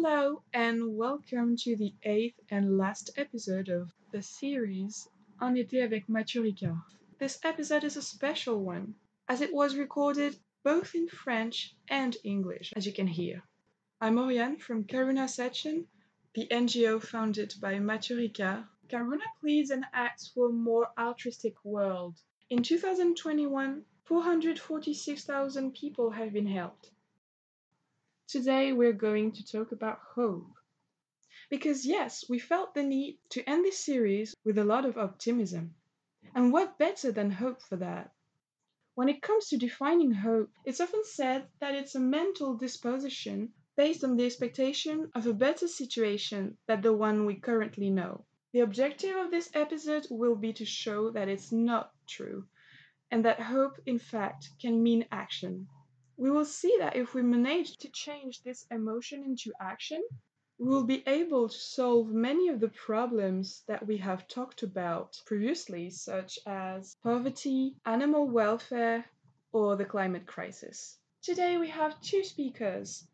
Hello, and welcome to the eighth and last episode of the series En été avec Matthieu Ricard. This episode is a special one, as it was recorded both in French and English, as you can hear. I'm Oriane from Karuna-Shechen, the NGO founded by Matthieu Ricard. Karuna pleads and acts for a more altruistic world. In 2021, 446,000 people have been helped. Today we're going to talk about hope. Because, yes, we felt the need to end this series with a lot of optimism. And what better than hope for that? When it comes to defining hope, it's often said that it's a mental disposition based on the expectation of a better situation than the one we currently know. The objective of this episode will be to show that it's not true, and that hope, in fact, can mean action. We will see that if we manage to change this emotion into action, we will be able to solve many of the problems that we have talked about previously, such as poverty, animal welfare, or the climate crisis. Today we have two speakers.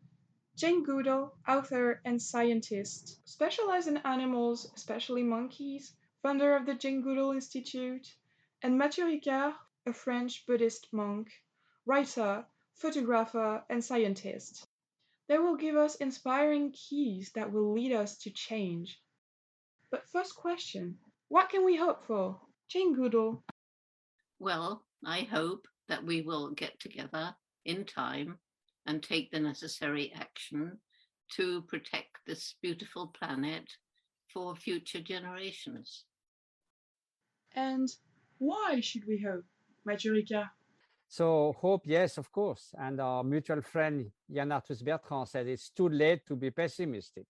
Jane Goodall, author and scientist, specialized in animals, especially monkeys, founder of the Jane Goodall Institute, and Matthieu Ricard, a French Buddhist monk, writer, photographer, and scientist. They will give us inspiring keys that will lead us to change. But first question, what can we hope for? Jane Goodall. Well, I hope that we will get together in time and take the necessary action to protect this beautiful planet for future generations. And why should we hope, Ricard? So hope, yes, of course. And our mutual friend Yann Arthus Bertrand said it's too late to be pessimistic,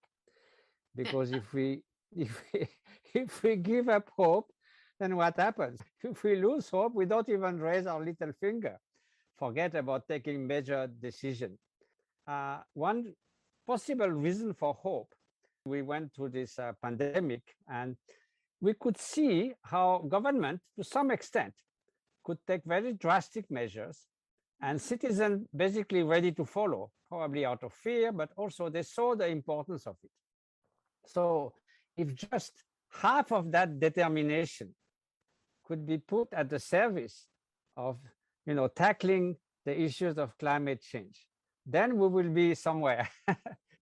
because if we if we if we give up hope, then what happens? If we lose hope, we don't even raise our little finger. Forget about taking major decision. Uh, one possible reason for hope, we went through this uh, pandemic and we could see how government, to some extent, could take very drastic measures and citizens basically ready to follow, probably out of fear, but also they saw the importance of it. So if just half of that determination could be put at the service of you know tackling the issues of climate change then we will be somewhere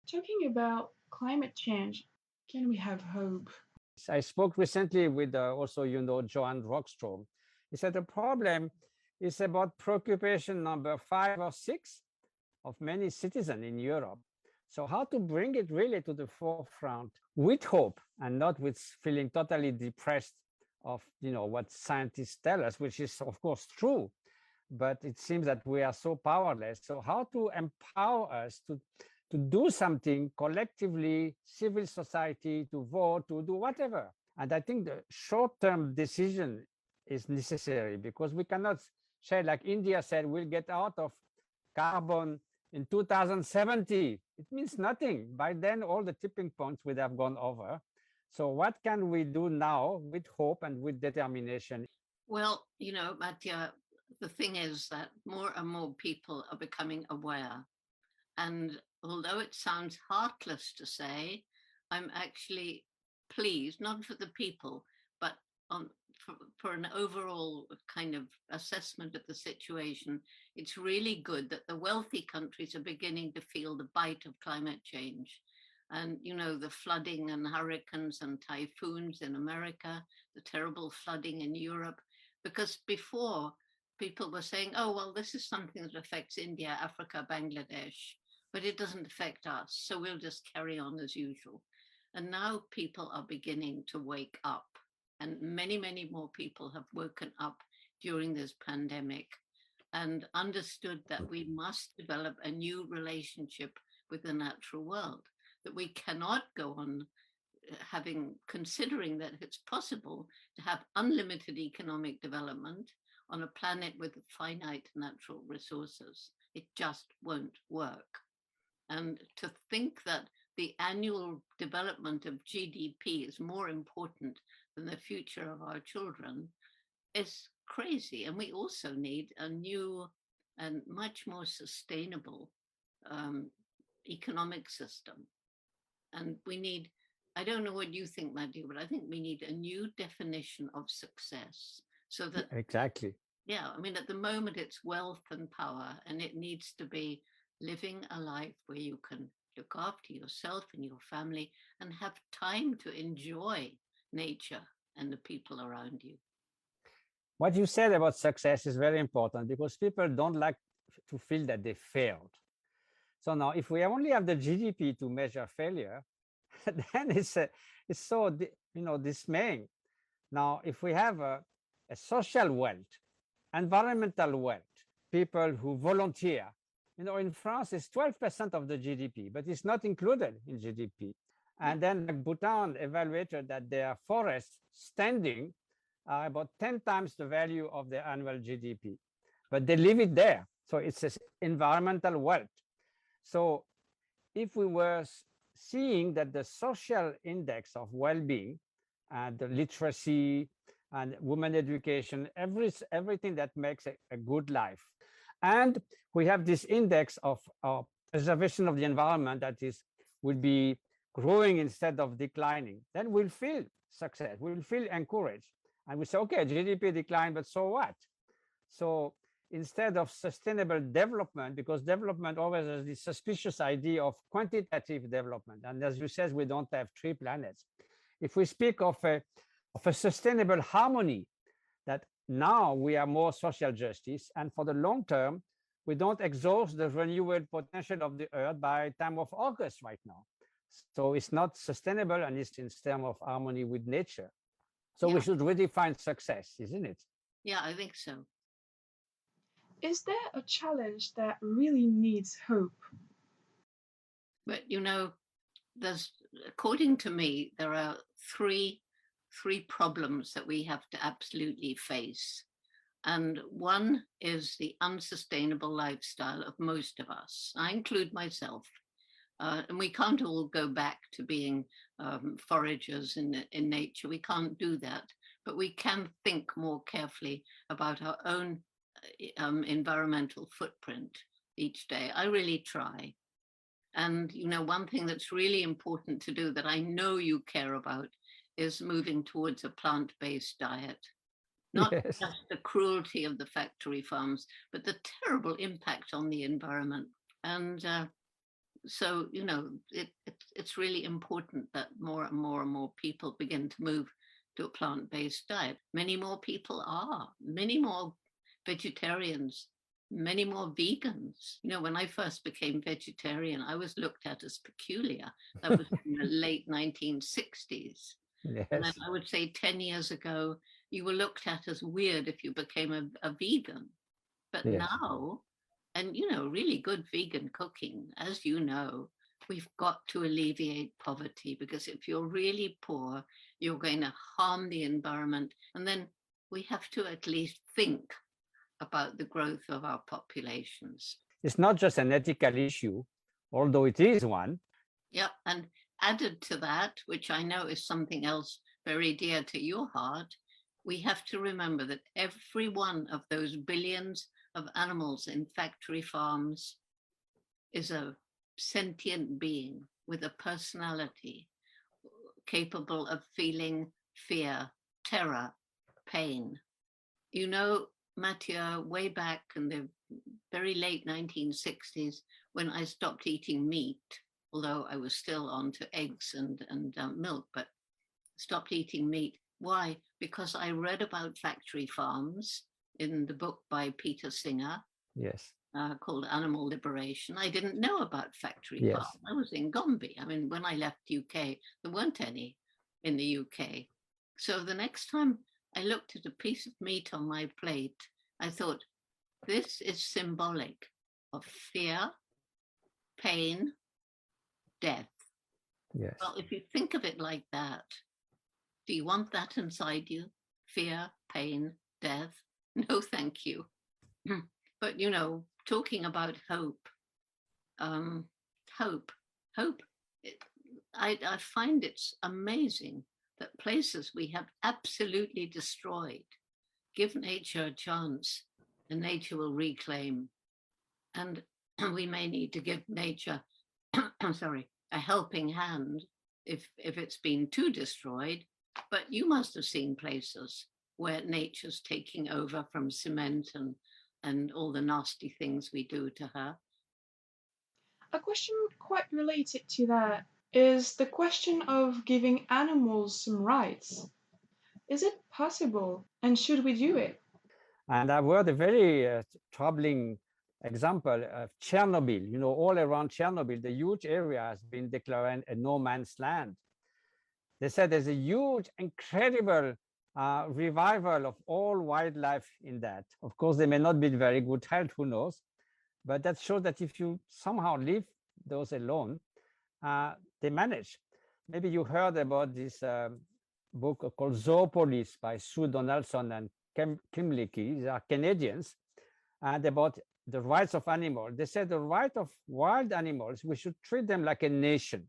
Talking about climate change, can we have hope? i spoke recently with uh, also you know johan rockstrom he said the problem is about preoccupation number five or six of many citizens in europe. So how to bring it really to the forefront with hope and not with feeling totally depressed of you know what scientists tell us which is of course true but it seems that we are so powerless. So how to empower us to to do something collectively civil society to vote to do whatever. And i think the short-term decision is necessary because we cannot say like india said we'll get out of carbon in 2070 it means nothing by then all the tipping points would have gone over so what can we do now with hope and with determination? Well, you know, Matthieu, the thing is that more and more people are becoming aware. And although it sounds heartless to say, I'm actually pleased, not for the people, but on, for, an overall kind of assessment of the situation. It's really good that the wealthy countries are beginning to feel the bite of climate change and you know the flooding and hurricanes and typhoons in america the terrible flooding in europe because before people were saying oh well this is something that affects india africa bangladesh but it doesn't affect us so we'll just carry on as usual and now people are beginning to wake up and many many more people have woken up during this pandemic and understood that we must develop a new relationship with the natural world that we cannot go on uh, having considering that it's possible to have unlimited economic development on a planet with finite natural resources. It just won't work. And to think that the annual development of gdp is more important than the future of our children is crazy and we also need a new and much more sustainable um, economic system And we need, I don't know what you think, Matthew, but I think we need a new definition of success so that Exactly. yeah, I mean, at the moment it's wealth and power, and it needs to be living a life where you can look after yourself and your family and have time to enjoy nature and the people around you. What you said about success is very important because people don't like to feel that they failed. So now, if we only have the GDP to measure failure, then it's a, it's so you know dismaying. Now, if we have a, a social wealth, environmental wealth, people who volunteer, you know, in France, it's 12% of the GDP, but it's not included in GDP. And then Bhutan evaluated that their forests standing are about 10 times the value of their annual GDP, but they leave it there. So it's an environmental wealth. So if we were seeing that the social index of well-being and the literacy and women education, every, everything that makes a, a good life. And we have this index of uh, preservation of the environment that is would be growing instead of declining. Then we'll feel success. We'll feel encouraged. And we say, okay, GDP declined, but so what? So instead of sustainable development, because development always has this suspicious idea of quantitative development. And as you said, we don't have three planets. If we speak of a, of a sustainable harmony, that now we are more social justice, and for the long term, we don't exhaust the renewable potential of the earth by time of August right now. So it's not sustainable and it's in terms of harmony with nature. So Yeah. we should redefine success, isn't it? Yeah, I think so. Is there a challenge that really needs hope? But you know, there's according to me, there are three three problems that we have to absolutely face. And one is the unsustainable lifestyle of most of us. I include myself. Uh, and we can't all go back to being um, foragers in, in nature. We can't do that. But we can think more carefully about our own uh, um, environmental footprint each day. I really try. And you know, one thing that's really important to do that I know you care about is moving towards a plant-based diet. Not Yes. just the cruelty of the factory farms, but the terrible impact on the environment. And uh, so, you know, it, it, it's really important that more and more and more people begin to move to a plant-based diet. Many more people are. Many more vegetarians many more vegans. You know, when I first became vegetarian, I was looked at as peculiar. That was in the late 1960s. And then I would say 10 years ago, you were looked at as weird if you became a, a vegan. But Yes. now, and you know, really good vegan cooking, as you know, we've got to alleviate poverty because if you're really poor, you're going to harm the environment. And then we have to at least think about the growth of our populations. It's not just an ethical issue, although it is one. Yeah, and added to that, which I know is something else very dear to your heart, we have to remember that every one of those billions of animals in factory farms is a sentient being with a personality capable of feeling fear, terror, pain. You know, Matthieu, way back in the very late 1960s, when I stopped eating meat, although I was still on to eggs and, and um, milk, but stopped eating meat. Why? Because I read about factory farms in the book by Peter Singer Yes. uh, called Animal Liberation. I didn't know about factory Yes. farms. I was in Gombe. I mean, when I left UK, there weren't any in the UK. So the next time I looked at a piece of meat on my plate, I thought, this is symbolic of fear, pain, death. Yes. Well, if you think of it like that, do you want that inside you? Fear, pain, death? No, thank you. but you know, talking about hope, um, hope, hope. It, I, I find it's amazing that places we have absolutely destroyed, give nature a chance, and nature will reclaim. And we may need to give nature, I'm sorry, a helping hand if if it's been too destroyed. But you must have seen places where nature's taking over from cement and and all the nasty things we do to her. A question quite related to that is the question of giving animals some rights. Is it possible and should we do it? And I've heard a very uh, troubling example of Chernobyl. You know, all around Chernobyl, the huge area has been declared a no man's land. They said there's a huge, incredible uh, revival of all wildlife in that. Of course, they may not be in very good health, who knows? But that shows that if you somehow leave those alone, uh, they manage. Maybe you heard about this um, book called Zoopolis by Sue Donaldson and Kim, Kymlicka. These are Canadians, and about the rights of animals. They said the right of wild animals, we should treat them like a nation.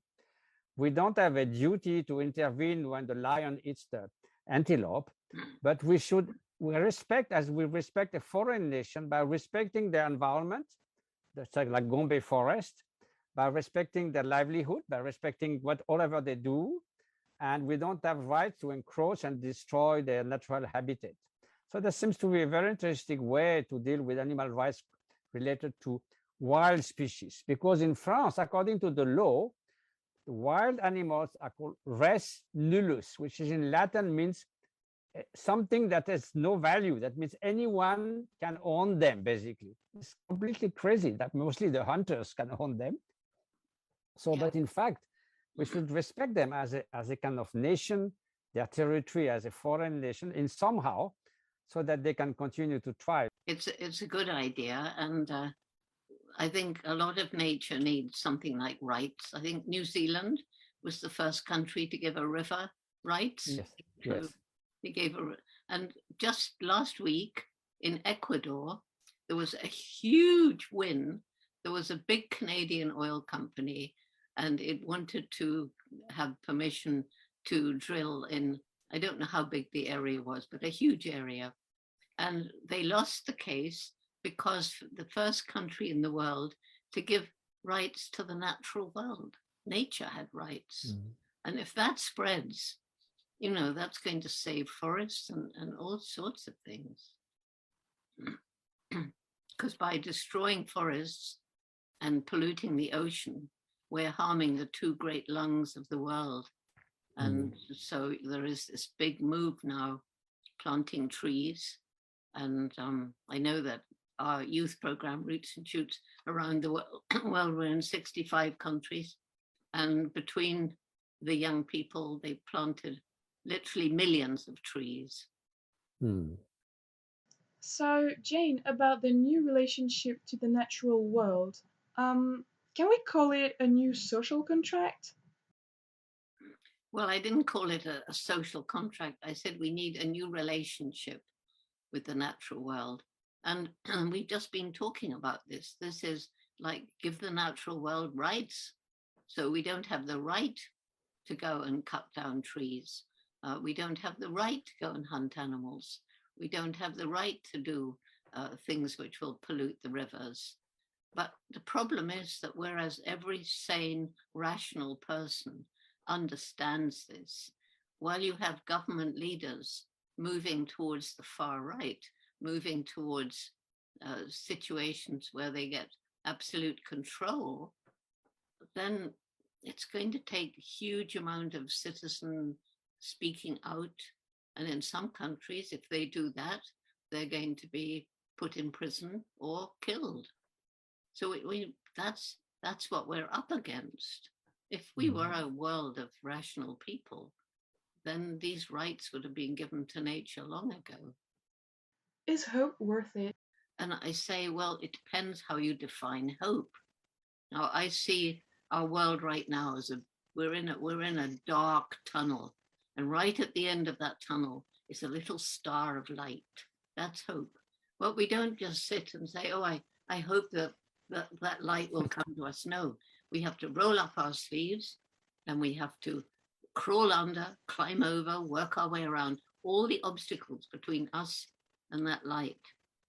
We don't have a duty to intervene when the lion eats the antelope, mm. but we should we respect as we respect a foreign nation by respecting their environment, that's like, like Gombe forest, by respecting their livelihood, by respecting what whatever they do, and we don't have rights to encroach and destroy their natural habitat. So there seems to be a very interesting way to deal with animal rights related to wild species, because in France, according to the law, wild animals are called res nullius, which is in Latin means eh, something that has no value. That means anyone can own them, basically. It's completely crazy that mostly the hunters can own them. So, Yeah. but in fact, we should respect them as a, as a kind of nation, their territory as a foreign nation in somehow, so that they can continue to thrive. It's a- it's a good idea, and uh, I think a lot of nature needs something like rights. I think New Zealand was the first country to give a river rights. Yes, to- yes. They gave a, and just last week in Ecuador, there was a huge win. There was a big Canadian oil company, and it wanted to have permission to drill in. I don't know how big the area was, but a huge area. And they lost the case because the first country in the world to give rights to the natural world. Nature had rights. Mhm. And if that spreads, you know, that's going to save forests and, and all sorts of things. Because by destroying forests and polluting the ocean, we're harming the two great lungs of the world. And so there is this big move now planting trees. And um, I know that our youth program, Roots and Shoots, around the world, well, we're in 65 countries. And between the young people, they planted literally millions of trees. Hmm. So, Jane, about the new relationship to the natural world, um, can we call it a new social contract? Well, I didn't call it a, a social contract. I said we need a new relationship with the natural world. And, we've just been talking about this. This is like give the natural world rights. So we don't have the right to go and cut down trees. Uh, we don't have the right to go and hunt animals. We don't have the right to do uh, things which will pollute the rivers. But the problem is that whereas every sane, rational person understands this, while you have government leaders moving towards the far right, moving towards uh, situations where they get absolute control, then it's going to take a huge amount of citizen speaking out. And in some countries, if they do that, they're going to be put in prison or killed. So we, we that's that's what we're up against. If we were a world of rational people, then these rights would have been given to nature long ago. Is hope worth it? And I say, well, it depends how you define hope. Now I see our world right now as a we're in a we're in a dark tunnel, and right at the end of that tunnel is a little star of light. That's hope. Well, we don't just sit and say, oh, I I hope that that, that light will come to us. No, we have to roll up our sleeves, and we have to crawl under, climb over, work our way around all the obstacles between us and that light.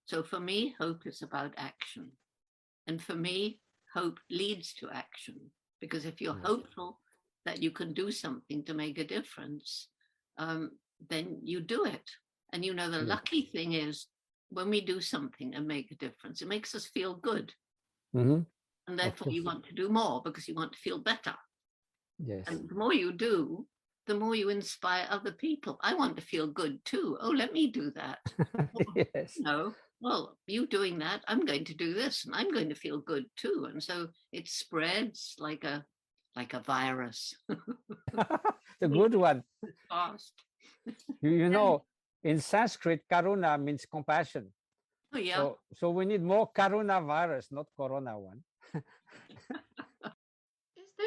So for me, hope is about action. And for me, hope leads to action. Because if you're hopeful that you can do something to make a difference, um, then you do it. And you know, the lucky thing is when we do something and make a difference, it makes us feel good. Mhm. And therefore, you want to do more because you want to feel better. Yes. And the more you do, the more you inspire other people. I want to feel good too. Oh, let me do that. yes. No, well, you doing that, I'm going to do this, and I'm going to feel good too. And so it spreads like a like a virus the good one. fast. You, you know, in Sanskrit, karuna means compassion. Oh yeah. So, so we need more karuna virus, not corona one.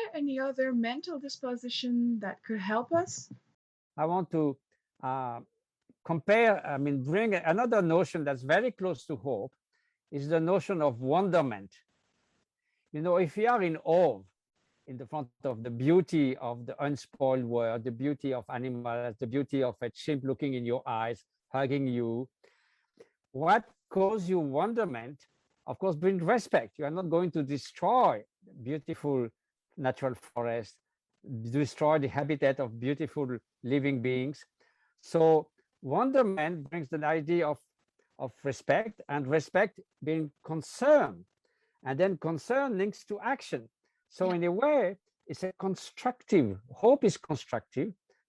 There any other mental disposition that could help us? I want to uh, compare, I mean, bring another notion that's very close to hope is the notion of wonderment. You know, if you are in awe in the front of the beauty of the unspoiled world, the beauty of animals, the beauty of a chimp looking in your eyes, hugging you, what causes you wonderment, of course, bring respect. You are not going to destroy beautiful natural forest, destroy the habitat of beautiful living beings. So wonderment brings the idea of, of respect and respect being concern. And then concern links to action. So Yeah. in a way, it's a constructive, hope is constructive,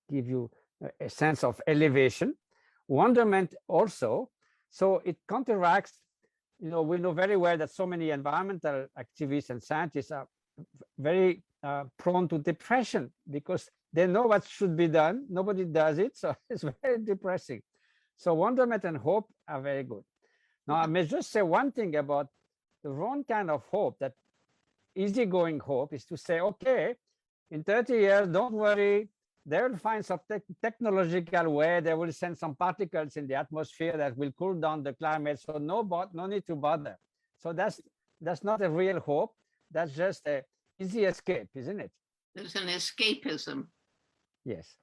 give you a- a sense of elevation. Wonderment also. So it counteracts, you know, we know very well that so many environmental activists and scientists are very uh, prone to depression because they know what should be done. Nobody does it. So it's very depressing. So wonderment and hope are very good. Now, I may just say one thing about the wrong kind of hope, that easygoing hope is to say, okay, in 30 years, don't worry, they will find some tech technological way, they will send some particles in the atmosphere that will cool down the climate. So no, no need to bother. So that's that's not a real hope. That's just a easy escape, isn't it? There's an escapism. Yes.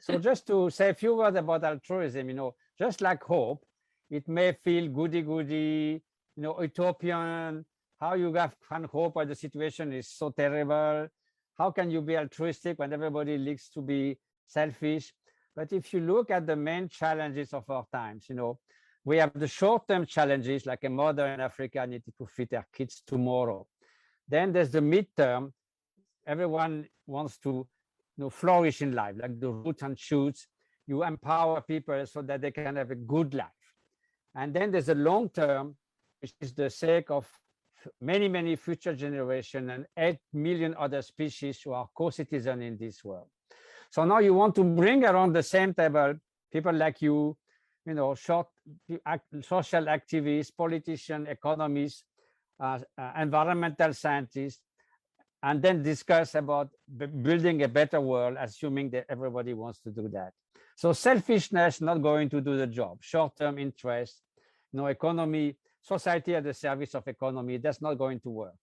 so just to say a few words about altruism, you know, just like hope, it may feel goody goody, you know, utopian. How you have can hope when the situation is so terrible? How can you be altruistic when everybody likes to be selfish? But if you look at the main challenges of our times, you know, we have the short-term challenges like a mother in Africa needed to feed her kids tomorrow. Then there's the midterm. Everyone wants to you know, flourish in life, like the roots and shoots. You empower people so that they can have a good life. And then there's a long term, which is the sake of many, many future generations and 8 million other species who are co-citizens in this world. So now you want to bring around the same table people like you, you know, short social activists, politicians, economists, uh, environmental scientists, and then discuss about building a better world, assuming that everybody wants to do that. So selfishness not going to do the job, short-term interest, no economy, society at the service of economy, that's not going to work.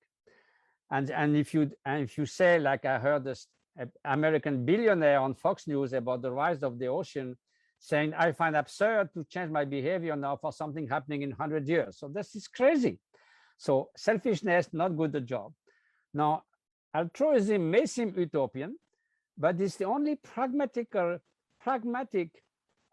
And and if you and if you say like I heard this uh, American billionaire on Fox News about the rise of the ocean, saying I find absurd to change my behavior now for something happening in 100 years. So this is crazy. So selfishness not good the job. Now altruism may seem utopian, but it's the only pragmatical, pragmatic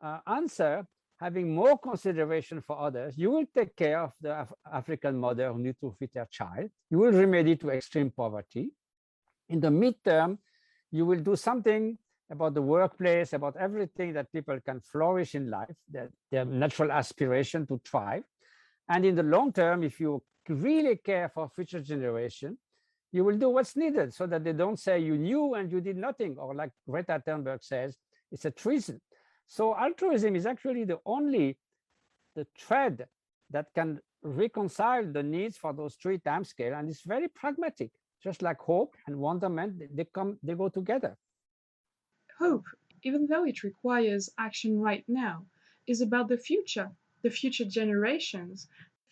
uh, answer. Having more consideration for others, you will take care of the Af- African mother who needs to feed her child. You will remedy to extreme poverty. In the midterm, you will do something about the workplace, about everything that people can flourish in life, their, their natural aspiration to thrive. And in the long term, if you really care for future generation, you will do what's needed so that they don't say you knew and you did nothing, or like Greta Thunberg says, it's a treason. So altruism is actually the only the thread that can reconcile the needs for those three timescale, and it's very pragmatic. Just like hope and wonderment, they come, they go together. Hope, even though it requires action right now, is about the future, the future generations,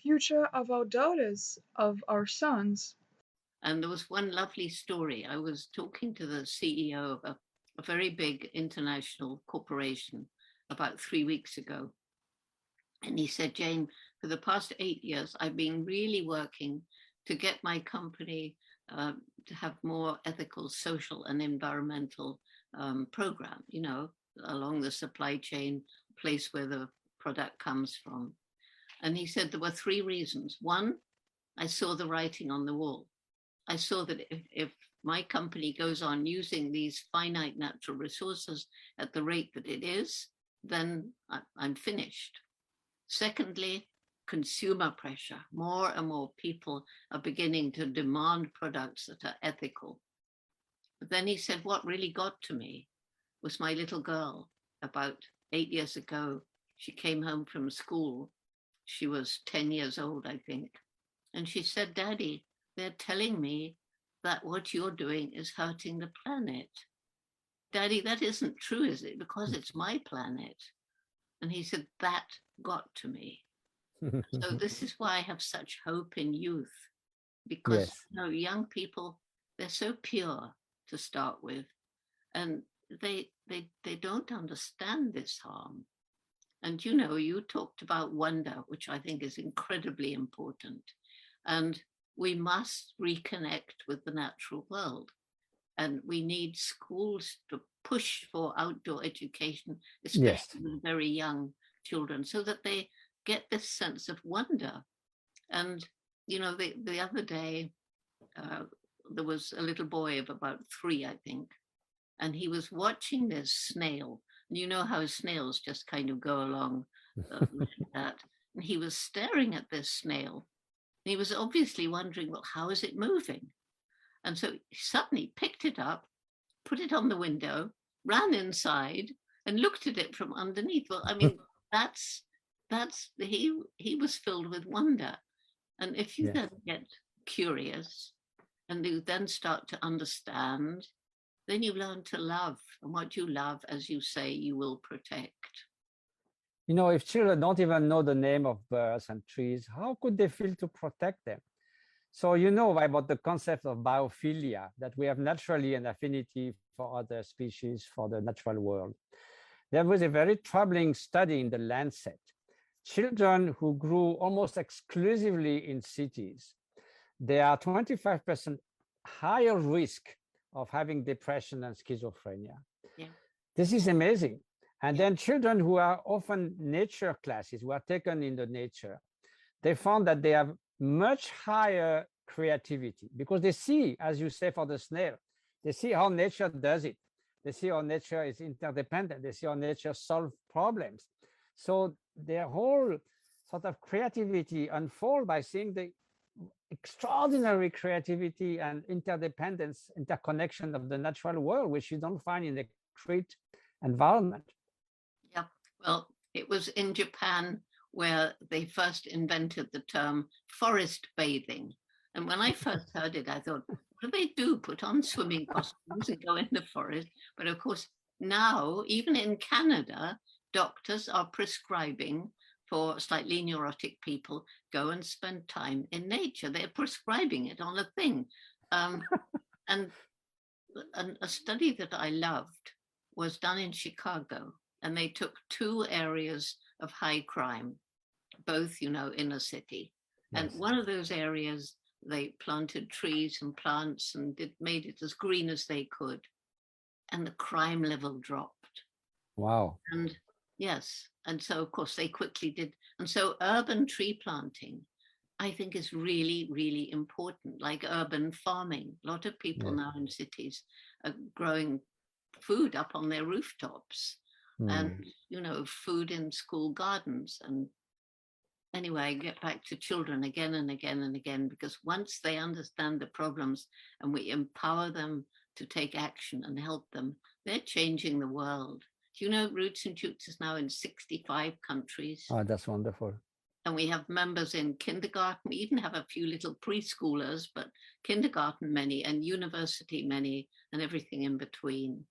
future of our daughters, of our sons. And there was one lovely story. I was talking to the CEO of a, a very big international corporation about three weeks ago. And he said, Jane, for the past eight years, I've been really working to get my company uh, to have more ethical, social, and environmental um, program, you know, along the supply chain, place where the product comes from. And he said there were three reasons. One, I saw the writing on the wall. I saw that if, if my company goes on using these finite natural resources at the rate that it is, then I, I'm finished. Secondly, consumer pressure. More and more people are beginning to demand products that are ethical. But then he said, What really got to me was my little girl about eight years ago. She came home from school. She was 10 years old, I think. And she said, Daddy, they're telling me that what you're doing is hurting the planet. Daddy, that isn't true, is it? Because it's my planet. And he said, That got to me. so this is why I have such hope in youth, because Yes. you know, young people, they're so pure to start with, and they they they don't understand this harm. And you know, you talked about wonder, which I think is incredibly important. And we must reconnect with the natural world. And we need schools to push for outdoor education, especially Yes. with very young children, so that they get this sense of wonder. And, you know, the, the other day, uh, there was a little boy of about three, I think, and he was watching this snail. You know how snails just kind of go along uh, like that. And he was staring at this snail. And he was obviously wondering, well, how is it moving? And so he suddenly picked it up, put it on the window, ran inside, and looked at it from underneath. Well, I mean, that's that's he he was filled with wonder. And if you Yes. then get curious and you then start to understand, then you learn to love. And what you love, as you say, you will protect. You know, if children don't even know the name of birds and trees, how could they feel to protect them? So you know about the concept of biophilia, that we have naturally an affinity for other species, for the natural world. There was a very troubling study in the Lancet. Children who grew almost exclusively in cities, they are 25% higher risk of having depression and schizophrenia. Yeah. This is amazing. And Yeah. then children who are often nature classes, who are taken in the nature, they found that they have much higher creativity because they see, as you say for the snail, they see how nature does it. They see how nature is interdependent. They see how nature solves problems. So their whole sort of creativity unfold by seeing the extraordinary creativity and interdependence, interconnection of the natural world, which you don't find in the concrete environment. Yeah. Well, it was in Japan where they first invented the term forest bathing. And when I first heard it, I thought, what do they do? Put on swimming costumes and go in the forest? But of course, now, even in Canada, doctors are prescribing for slightly neurotic people go and spend time in nature. They're prescribing it on a thing. Um, and an, a study that I loved was done in Chicago, and they took two areas of high crime, both, you know, in a city. And one of those areas, they planted trees and plants and did, made it as green as they could. And the crime level dropped. Wow. And yes, and so of course they quickly did. And so urban tree planting, I think, is really, really important, like urban farming. A lot of people Yeah. now in cities are growing food up on their rooftops Hmm. and you know food in school gardens and anyway I get back to children again and again and again because once they understand the problems and we empower them to take action and help them they're changing the world you know roots and shoots is now in 65 countries? Oh, that's wonderful. and we have members in kindergarten. We even have a few little preschoolers but kindergarten many and university many and everything in between.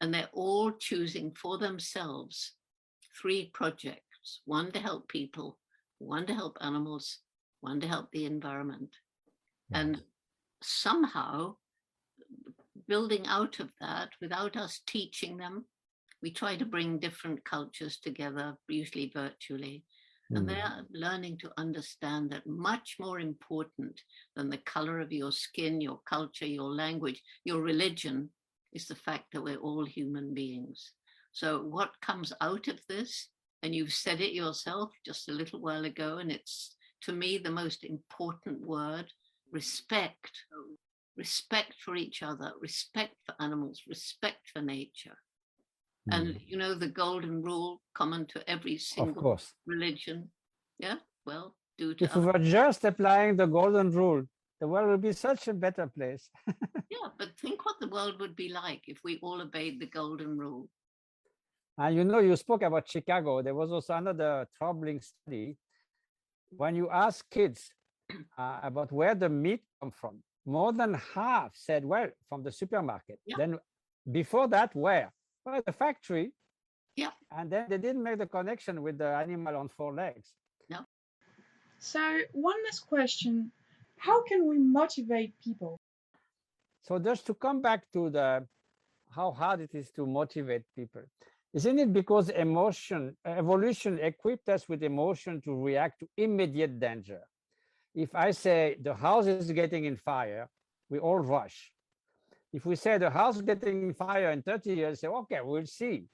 And they're all choosing for themselves three projects one to help people one to help animals one to help the environment. And somehow building out of that without us teaching them we try to bring different cultures together usually virtually And they Mm. are learning to understand that much more important than the color of your skin, your culture, your language, your religion is the fact that we're all human beings. So, what comes out of this, and you've said it yourself just a little while ago, and it's to me the most important word respect. Respect for each other, respect for animals, respect for nature. And Mm. you know, the golden rule common to every single religion. Yeah, well, do to If we were just applying the golden rule, the world would be such a better place. Yeah, but think what the world would be like if we all obeyed the golden rule. And you know, you spoke about Chicago. There was also another troubling study. When you ask kids uh, about where the meat come from, more than half said, "Well, from the supermarket." Yeah. Then, before that, where? Well, the factory. Yeah. And then they didn't make the connection with the animal on four legs. No. So, one last question How can we motivate people? So just to come back to the how hard it is to motivate people, isn't it because emotion, evolution equipped us with emotion to react to immediate danger? If I say the house is getting in fire, we all rush. If we say the house getting fire in 30 years, say, okay, we'll see.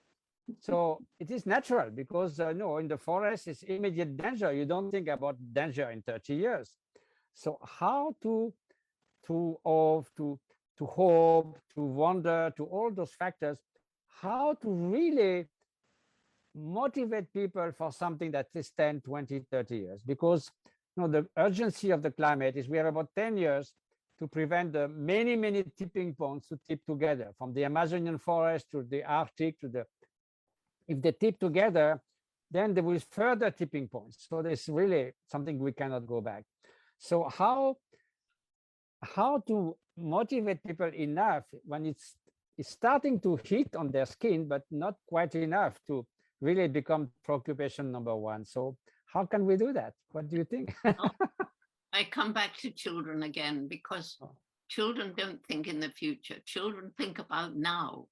So it is natural because uh, no, in the forest it's immediate danger. You don't think about danger in 30 years. So how to to of to to hope, to wonder, to all those factors, how to really motivate people for something that is 10, 20, 30 years. Because you know, the urgency of the climate is we have about 10 years to prevent the many, many tipping points to tip together, from the Amazonian forest to the Arctic to the, if they tip together, then there will further tipping points. So there's really something we cannot go back. So how how to motivate people enough when it's it's starting to hit on their skin, but not quite enough to really become preoccupation number one. So how can we do that? What do you think? I come back to children again because children don't think in the future. Children think about now.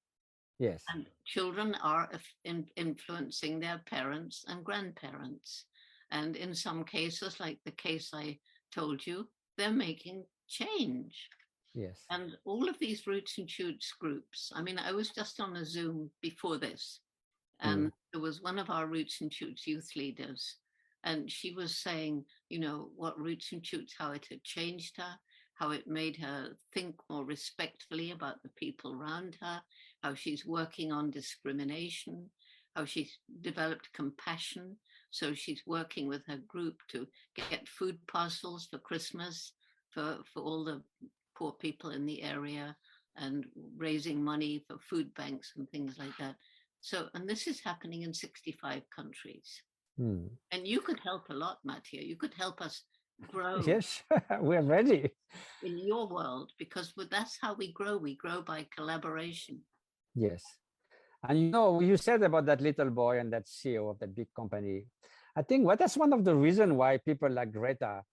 yes. And children are in, influencing their parents and grandparents. And in some cases, like the case I told you, they're making change. Yes. And all of these roots and shoots groups, I mean, I was just on a Zoom before this, and mm. there was one of our roots and shoots youth leaders, and she was saying, you know, what roots and shoots, how it had changed her, how it made her think more respectfully about the people around her, how she's working on discrimination, how she's developed compassion. So she's working with her group to get food parcels for Christmas for, for all the poor people in the area and raising money for food banks and things like that. So, and this is happening in 65 countries. Hmm. And you could help a lot, Matthieu. You could help us grow Yes, we're ready. in your world because that's how we grow. We grow by collaboration. Yes. And you know, you said about that little boy and that CEO of that big company. I think what that's one of the reasons why people like Greta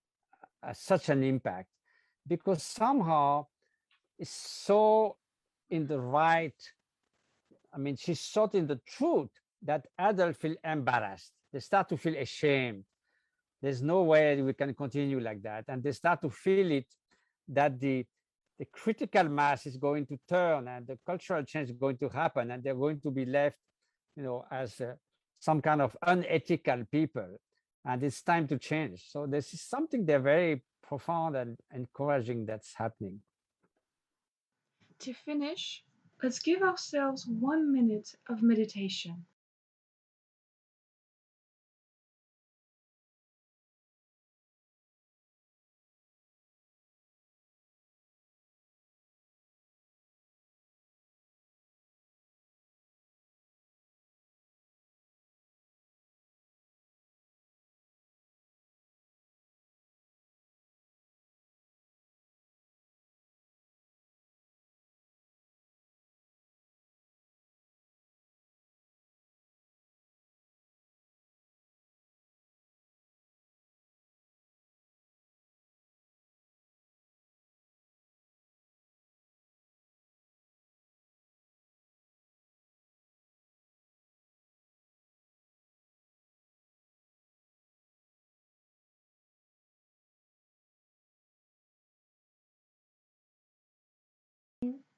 has such an impact, because somehow it's so in the right. I mean, she's so in the truth that adults feel embarrassed. They start to feel ashamed. There's no way we can continue like that, and they start to feel it that the the critical mass is going to turn and the cultural change is going to happen and they're going to be left you know as uh, some kind of unethical people and it's time to change so this is something they're very profound and encouraging that's happening To finish, let's give ourselves one minute of meditation.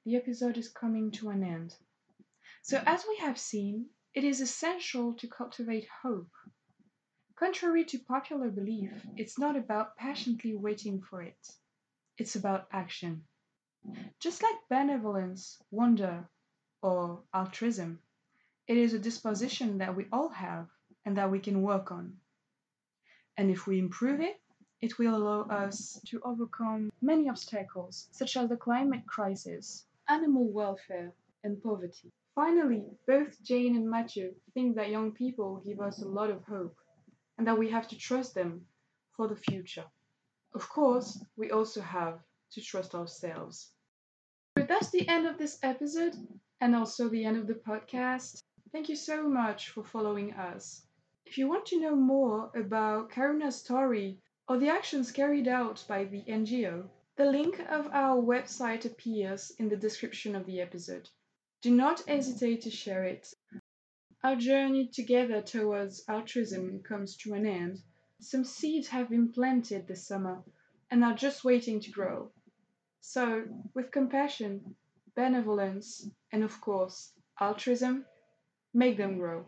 The episode is coming to an end. So, as we have seen, it is essential to cultivate hope. Contrary to popular belief, it's not about patiently waiting for it, it's about action. Just like benevolence, wonder, or altruism, it is a disposition that we all have and that we can work on. And if we improve it, it will allow us to overcome many obstacles, such as the climate crisis, animal welfare, and poverty. Finally, both Jane and Matthieu think that young people give us a lot of hope and that we have to trust them for the future. Of course, we also have to trust ourselves. But that's the end of this episode and also the end of the podcast. Thank you so much for following us. If you want to know more about Karuna's story or the actions carried out by the NGO, the link of our website appears in the description of the episode. Do not hesitate to share it. Our journey together towards altruism comes to an end. Some seeds have been planted this summer and are just waiting to grow. So, with compassion, benevolence, and of course, altruism, make them grow.